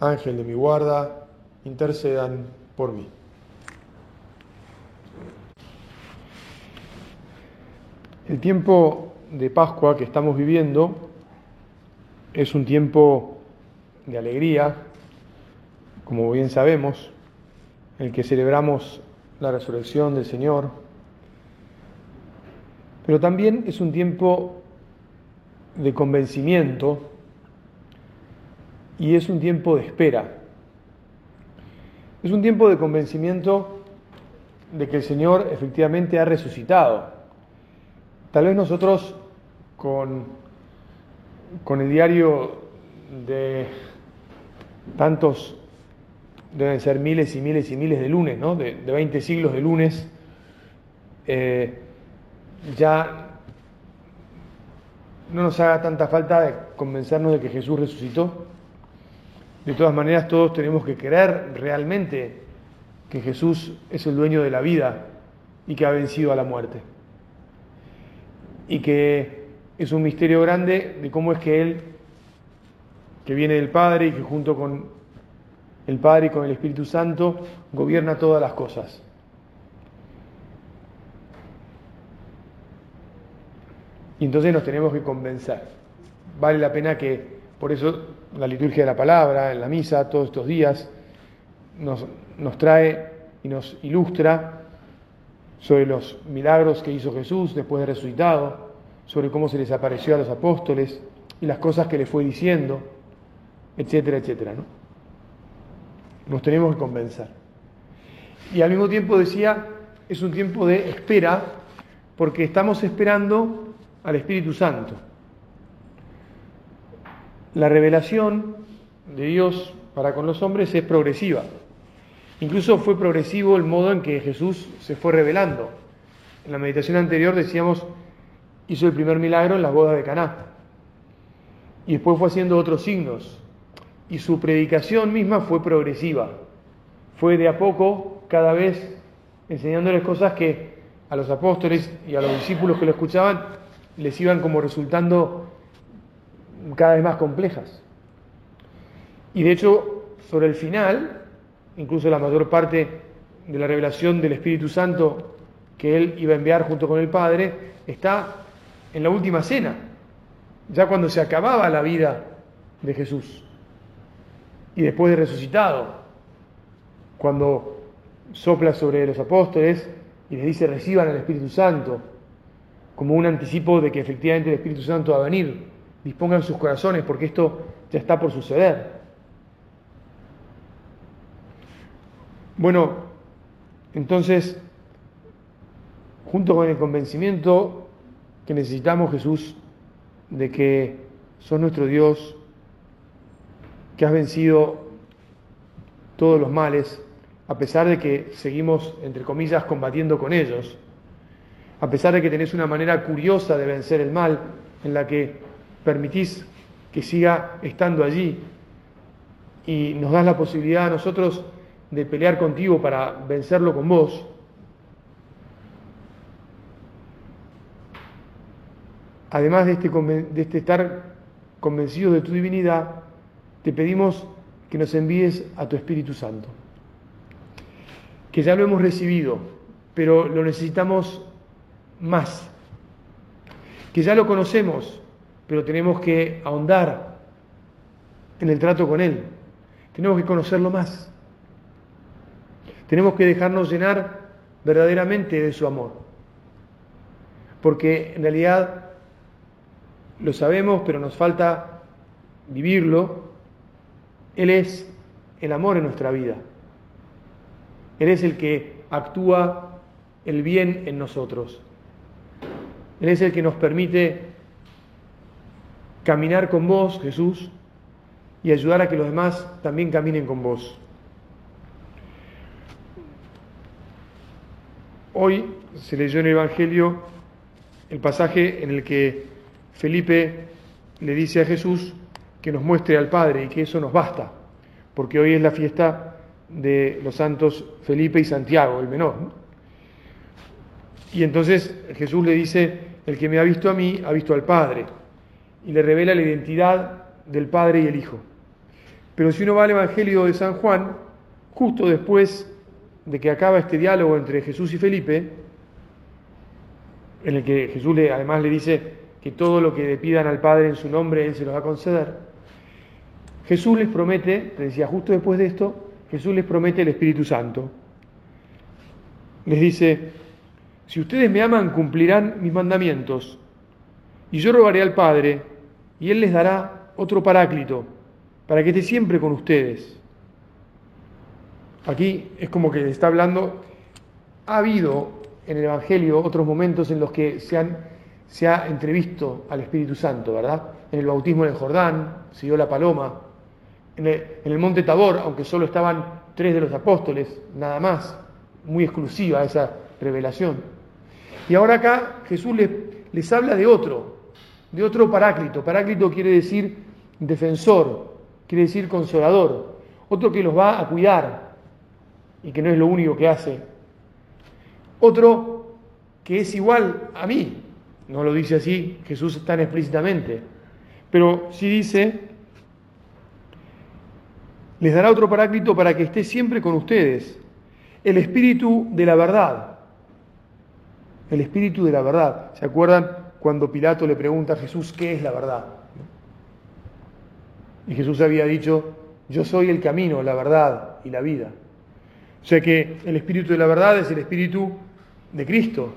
Ángel de mi guarda, intercedan por mí. El tiempo de Pascua que estamos viviendo es un tiempo de alegría, como bien sabemos, el que celebramos la resurrección del Señor, pero también es un tiempo de convencimiento y es un tiempo de espera. Es un tiempo de convencimiento de que el Señor efectivamente ha resucitado. Tal vez nosotros con, con el diario de tantos, deben ser miles y miles y miles de lunes, ¿no? de, de 20 siglos de lunes, eh, ya no nos haga tanta falta de convencernos de que Jesús resucitó. De todas maneras, todos tenemos que creer realmente que Jesús es el dueño de la vida y que ha vencido a la muerte. Y que es un misterio grande de cómo es que Él, que viene del Padre y que junto con el Padre y con el Espíritu Santo, gobierna todas las cosas. Y entonces nos tenemos que convencer. Vale la pena que por eso la liturgia de la palabra, en la misa, todos estos días, nos, nos trae y nos ilustra sobre los milagros que hizo Jesús después de resucitado, sobre cómo se les apareció a los apóstoles y las cosas que les fue diciendo, etcétera, etcétera. ¿no? Nos tenemos que convencer. Y al mismo tiempo decía, es un tiempo de espera, porque estamos esperando al Espíritu Santo la revelación de Dios para con los hombres es progresiva. Incluso fue progresivo el modo en que Jesús se fue revelando. En la meditación anterior decíamos, hizo el primer milagro en las bodas de Caná. Y después fue haciendo otros signos. Y su predicación misma fue progresiva. Fue de a poco, cada vez, enseñándoles cosas que a los apóstoles y a los discípulos que lo escuchaban les iban como resultando cada vez más complejas. Y de hecho, sobre el final, incluso la mayor parte de la revelación del Espíritu Santo que Él iba a enviar junto con el Padre, está en la última cena, ya cuando se acababa la vida de Jesús. Y después de resucitado, cuando sopla sobre los apóstoles y les dice reciban el Espíritu Santo, como un anticipo de que efectivamente el Espíritu Santo va a venir dispongan sus corazones porque esto ya está por suceder. Bueno, entonces, junto con el convencimiento que necesitamos, Jesús, de que son nuestro Dios, que has vencido todos los males, a pesar de que seguimos, entre comillas, combatiendo con ellos, a pesar de que tenés una manera curiosa de vencer el mal, en la que permitís que siga estando allí y nos das la posibilidad a nosotros de pelear contigo para vencerlo con vos. Además de este, de este estar convencidos de tu divinidad, te pedimos que nos envíes a tu Espíritu Santo, que ya lo hemos recibido, pero lo necesitamos más, que ya lo conocemos, pero tenemos que ahondar en el trato con Él. Tenemos que conocerlo más. Tenemos que dejarnos llenar verdaderamente de su amor. Porque en realidad lo sabemos, pero nos falta vivirlo. Él es el amor en nuestra vida. Él es el que actúa el bien en nosotros. Él es el que nos permite caminar con vos, Jesús, y ayudar a que los demás también caminen con vos. Hoy se leyó en el Evangelio el pasaje en el que Felipe le dice a Jesús que nos muestre al Padre y que eso nos basta, porque hoy es la fiesta de los santos Felipe y Santiago, el menor. Y entonces Jesús le dice, el que me ha visto a mí, ha visto al Padre y le revela la identidad del Padre y el Hijo. Pero si uno va al Evangelio de San Juan, justo después de que acaba este diálogo entre Jesús y Felipe, en el que Jesús le, además le dice que todo lo que le pidan al Padre en su nombre, Él se lo va a conceder, Jesús les promete, te decía, justo después de esto, Jesús les promete el Espíritu Santo. Les dice, si ustedes me aman, cumplirán mis mandamientos, y yo rogaré al Padre, y Él les dará otro paráclito para que esté siempre con ustedes. Aquí es como que está hablando, ha habido en el Evangelio otros momentos en los que se, ha entrevisto al Espíritu Santo, ¿verdad? En el bautismo en el Jordán, siguió la paloma, en el, en el monte Tabor, aunque solo estaban tres de los apóstoles, nada más, muy exclusiva esa revelación. Y ahora acá Jesús les, les habla de otro, de otro paráclito. Paráclito quiere decir defensor, quiere decir consolador, otro que los va a cuidar y que no es lo único que hace, otro que es igual a mí, no lo dice así Jesús tan explícitamente, pero sí dice, les dará otro paráclito para que esté siempre con ustedes, el espíritu de la verdad, el espíritu de la verdad. ¿Se acuerdan cuando Pilato le pregunta a Jesús qué es la verdad? Y Jesús había dicho, yo soy el camino, la verdad y la vida. O sea que el espíritu de la verdad es el espíritu de Cristo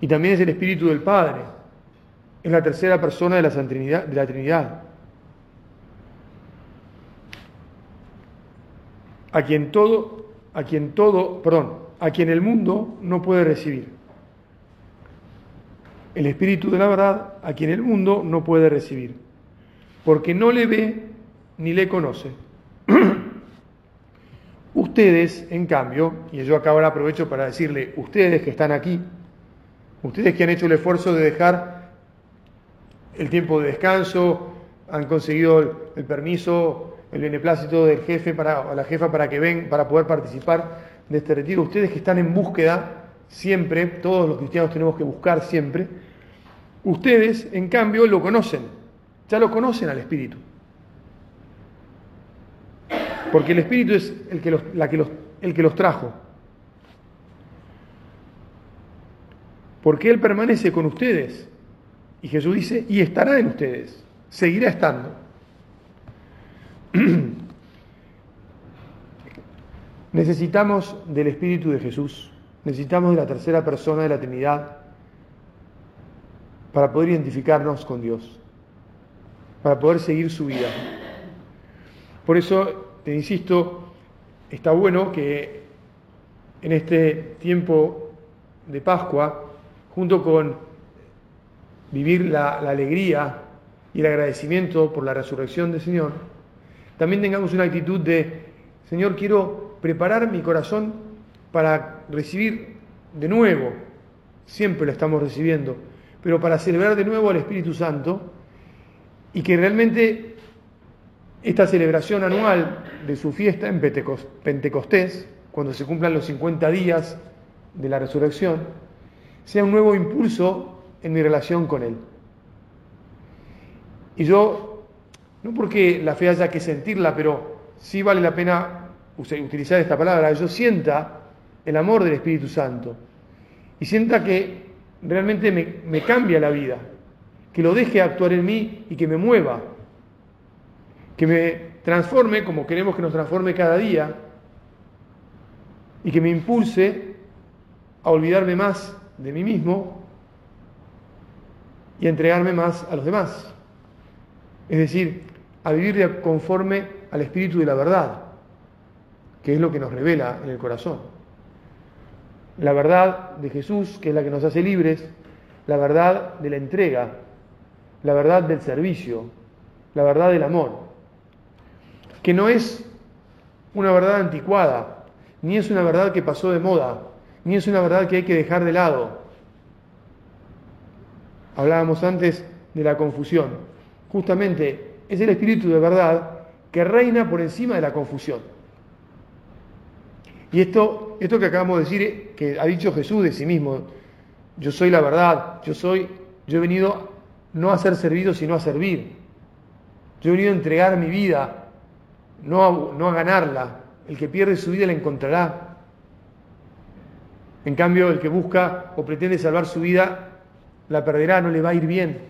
y también es el espíritu del Padre. Es la tercera persona de la, Trinidad, de la Trinidad. A quien todo, a quien todo, perdón, a quien el mundo no puede recibir. El espíritu de la verdad, a quien el mundo no puede recibir porque no le ve ni le conoce. ustedes, en cambio, y yo acá ahora aprovecho para decirle, ustedes que están aquí, ustedes que han hecho el esfuerzo de dejar el tiempo de descanso, han conseguido el, permiso, el beneplácito del jefe para la jefa para que ven, para poder participar de este retiro, ustedes que están en búsqueda siempre, todos los cristianos tenemos que buscar siempre, ustedes en cambio lo conocen ya lo conocen al Espíritu. Porque el Espíritu es el que los, la que los, el que los trajo. Porque Él permanece con ustedes. Y Jesús dice, y estará en ustedes. Seguirá estando. Necesitamos del Espíritu de Jesús. Necesitamos de la tercera persona de la Trinidad para poder identificarnos con Dios para poder seguir su vida. Por eso, te insisto, está bueno que en este tiempo de Pascua, junto con vivir la, alegría y el agradecimiento por la resurrección del Señor, también tengamos una actitud de, Señor, quiero preparar mi corazón para recibir de nuevo, siempre lo estamos recibiendo, pero para celebrar de nuevo al Espíritu Santo y que realmente esta celebración anual de su fiesta en Pentecostés, cuando se cumplan los 50 días de la resurrección, sea un nuevo impulso en mi relación con Él. Y yo, no porque la fe haya que sentirla, pero sí vale la pena utilizar esta palabra, yo sienta el amor del Espíritu Santo y sienta que realmente me, cambia la vida, que lo deje actuar en mí y que me mueva, que me transforme como queremos que nos transforme cada día y que me impulse a olvidarme más de mí mismo y a entregarme más a los demás. Es decir, a vivir conforme al espíritu de la verdad, que es lo que nos revela en el corazón. La verdad de Jesús, que es la que nos hace libres, la verdad de la entrega, la verdad del servicio, la verdad del amor, que no es una verdad anticuada, ni es una verdad que pasó de moda, ni es una verdad que hay que dejar de lado. Hablábamos antes de la confusión. Justamente es el espíritu de verdad que reina por encima de la confusión. Y esto, esto que acabamos de decir, que ha dicho Jesús de sí mismo, yo soy la verdad, yo soy, yo he venido no a ser servido, sino a servir. Yo he venido a entregar mi vida, no a, no a ganarla. El que pierde su vida la encontrará. En cambio, el que busca o pretende salvar su vida, la perderá, no le va a ir bien.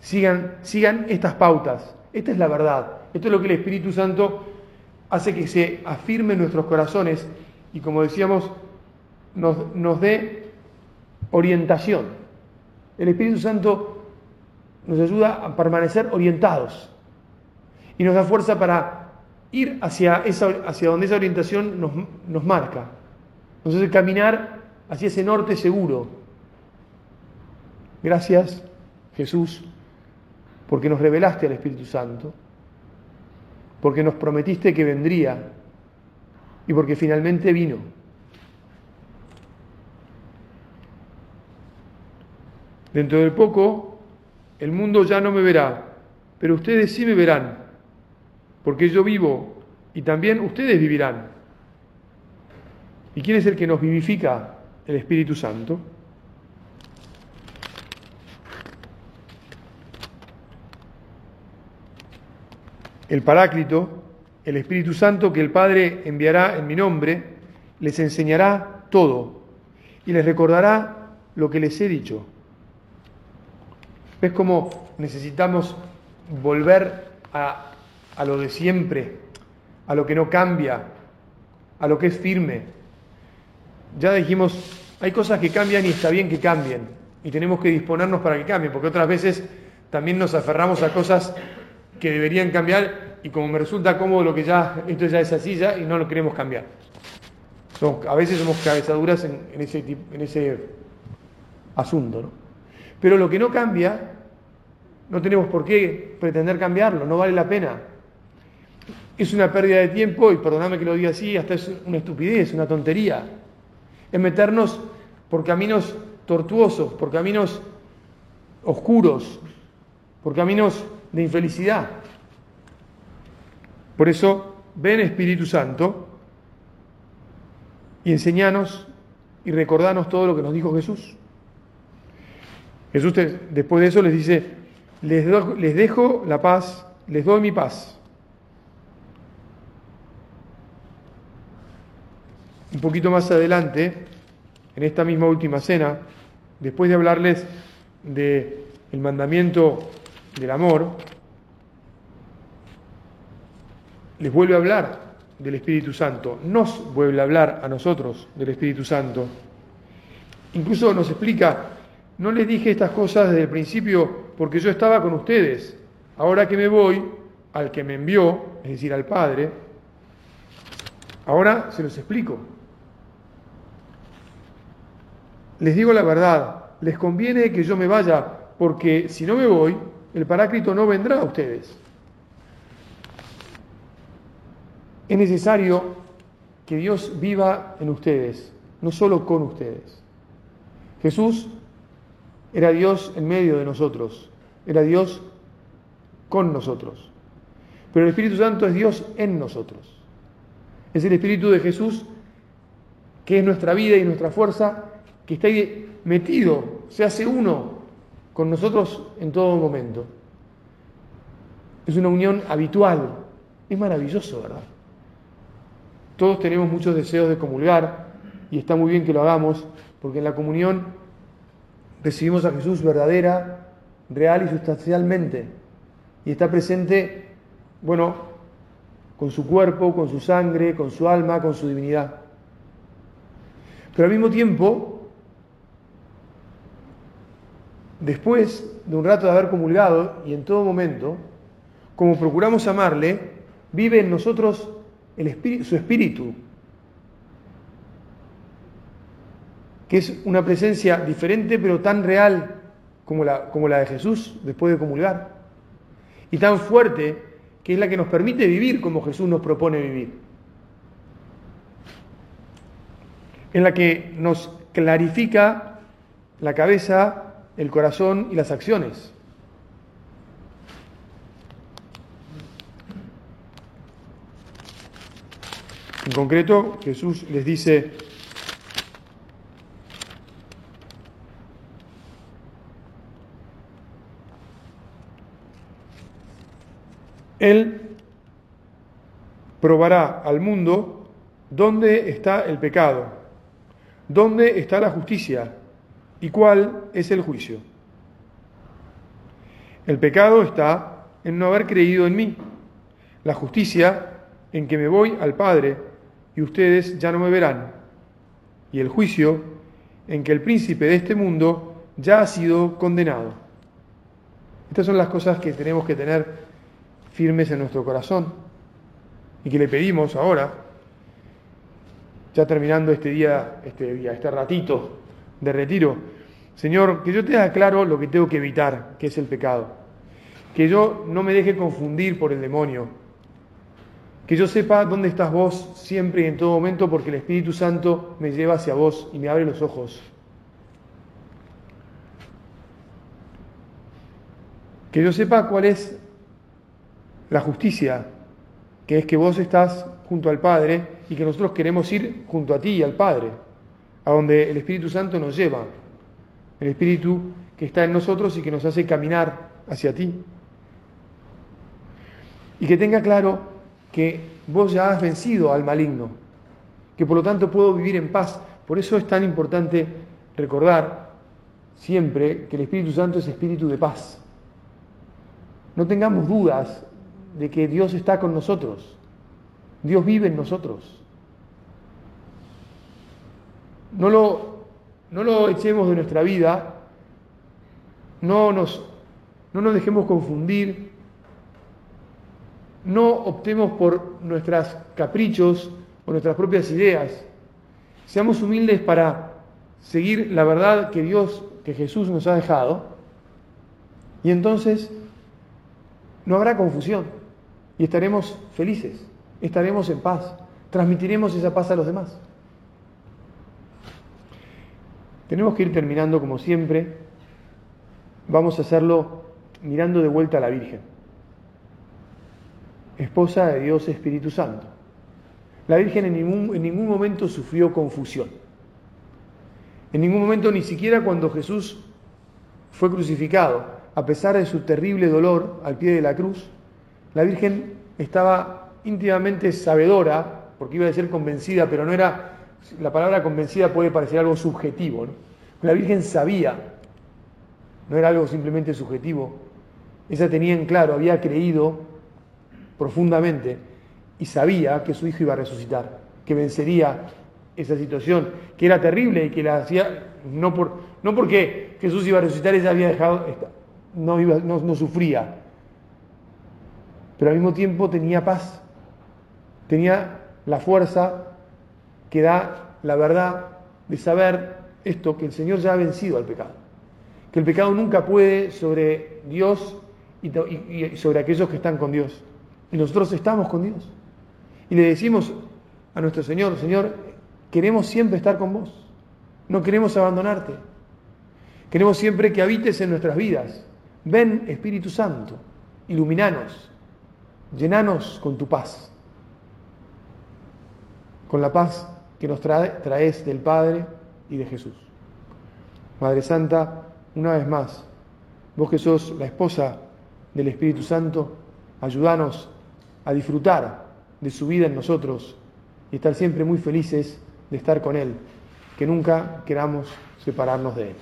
Sigan, sigan estas pautas. Esta es la verdad. Esto es lo que el Espíritu Santo hace que se afirme en nuestros corazones y, como decíamos, nos, nos dé orientación. El Espíritu Santo nos ayuda a permanecer orientados y nos da fuerza para ir hacia, esa, hacia donde esa orientación nos, nos marca. Nos hace caminar hacia ese norte seguro. Gracias, Jesús, porque nos revelaste al Espíritu Santo, porque nos prometiste que vendría y porque finalmente vino. Dentro de poco el mundo ya no me verá, pero ustedes sí me verán, porque yo vivo y también ustedes vivirán. ¿Y quién es el que nos vivifica? El Espíritu Santo. El Paráclito, el Espíritu Santo que el Padre enviará en mi nombre, les enseñará todo y les recordará lo que les he dicho. ¿Ves cómo necesitamos volver a, a lo de siempre, a lo que no cambia, a lo que es firme? Ya dijimos, hay cosas que cambian y está bien que cambien, y tenemos que disponernos para que cambien, porque otras veces también nos aferramos a cosas que deberían cambiar y como me resulta cómodo lo que ya, esto ya es así ya y no lo queremos cambiar. a veces somos cabezaduras en, en, ese, en ese asunto, ¿no? Pero lo que no cambia, no tenemos por qué pretender cambiarlo, no vale la pena. Es una pérdida de tiempo, y perdóname que lo diga así, hasta es una estupidez, una tontería. Es meternos por caminos tortuosos, por caminos oscuros, por caminos de infelicidad. Por eso, ven Espíritu Santo y enseñanos y recordanos todo lo que nos dijo Jesús. Jesús después de eso les dice, les, les dejo la paz, les doy mi paz. Un poquito más adelante, en esta misma última cena, después de hablarles del el mandamiento del amor, les vuelve a hablar del Espíritu Santo, nos vuelve a hablar a nosotros del Espíritu Santo. Incluso nos explica, no les dije estas cosas desde el principio porque yo estaba con ustedes. Ahora que me voy al que me envió, es decir, al Padre, ahora se los explico. Les digo la verdad, les conviene que yo me vaya, porque si no me voy, el Paráclito no vendrá a ustedes. Es necesario que Dios viva en ustedes, no solo con ustedes. Jesús era Dios en medio de nosotros, era Dios con nosotros. Pero el Espíritu Santo es Dios en nosotros. Es el Espíritu de Jesús que es nuestra vida y nuestra fuerza, que está ahí metido, se hace uno con nosotros en todo momento. Es una unión habitual. Es maravilloso, ¿verdad? Todos tenemos muchos deseos de comulgar y está muy bien que lo hagamos, porque en la comunión recibimos a Jesús verdadera, real y sustancialmente. Y está presente, bueno, con su cuerpo, con su sangre, con su alma, con su divinidad. Pero al mismo tiempo, después de un rato de haber comulgado y en todo momento, como procuramos amarle, vive en nosotros su espíritu, que es una presencia diferente pero tan real como la de Jesús después de comulgar, y tan fuerte que es la que nos permite vivir como Jesús nos propone vivir. en la que nos clarifica la cabeza, el corazón y las acciones. En concreto, Jesús les dice, Él probará al mundo dónde está el pecado, dónde está la justicia y cuál es el juicio. El pecado está en no haber creído en mí, la justicia en que me voy al Padre y ustedes ya no me verán, y el juicio en que el príncipe de este mundo ya ha sido condenado. Estas son las cosas que tenemos que tener firmes en nuestro corazón y que le pedimos ahora, ya terminando este día, este día, este ratito de retiro, Señor, que yo te haga claro lo que tengo que evitar, que es el pecado, que yo no me deje confundir por el demonio, que yo sepa dónde estás vos siempre y en todo momento, porque el Espíritu Santo me lleva hacia vos y me abre los ojos. Que yo sepa cuál es la justicia, que es que vos estás junto al Padre y que nosotros queremos ir junto a ti y al Padre, a donde el Espíritu Santo nos lleva, el Espíritu que está en nosotros y que nos hace caminar hacia ti. Y que tenga claro que vos ya has vencido al maligno, que por lo tanto puedo vivir en paz. Por eso es tan importante recordar siempre que el Espíritu Santo es espíritu de paz. No tengamos dudas de que Dios está con nosotros. Dios vive en nosotros. No lo, no lo echemos de nuestra vida, no nos, no nos dejemos confundir, no optemos por nuestros caprichos o nuestras propias ideas. Seamos humildes para seguir la verdad que Dios, que Jesús nos ha dejado, y entonces no habrá confusión y estaremos felices, estaremos en paz, transmitiremos esa paz a los demás. Tenemos que ir terminando como siempre, vamos a hacerlo mirando de vuelta a la Virgen, esposa de Dios Espíritu Santo. La Virgen en ningún, en ningún momento sufrió confusión. En ningún momento, ni siquiera cuando Jesús fue crucificado, a pesar de su terrible dolor al pie de la cruz, la Virgen estaba íntimamente sabedora, porque iba a ser convencida, pero no era, la palabra convencida puede parecer algo subjetivo, La Virgen sabía, no era algo simplemente subjetivo, ella tenía en claro, había creído profundamente y sabía que su hijo iba a resucitar, que vencería esa situación, que era terrible y que la hacía, no, por, no porque Jesús iba a resucitar, ella había dejado, no, iba, no sufría, pero al mismo tiempo tenía paz, tenía la fuerza que da la verdad de saber esto, que el Señor ya ha vencido al pecado, que el pecado nunca puede sobre Dios y, sobre aquellos que están con Dios. Y nosotros estamos con Dios. Y le decimos a nuestro Señor, Señor, queremos siempre estar con vos, no queremos abandonarte, queremos siempre que habites en nuestras vidas. Ven Espíritu Santo, iluminanos, Llenanos con tu paz, con la paz que nos traes del Padre y de Jesús. Madre Santa, una vez más, vos que sos la esposa del Espíritu Santo, ayúdanos a disfrutar de su vida en nosotros y estar siempre muy felices de estar con Él, que nunca queramos separarnos de Él.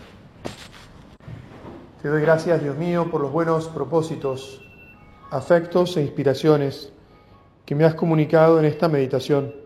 Te doy gracias, Dios mío, por los buenos propósitos afectos e inspiraciones que me has comunicado en esta meditación.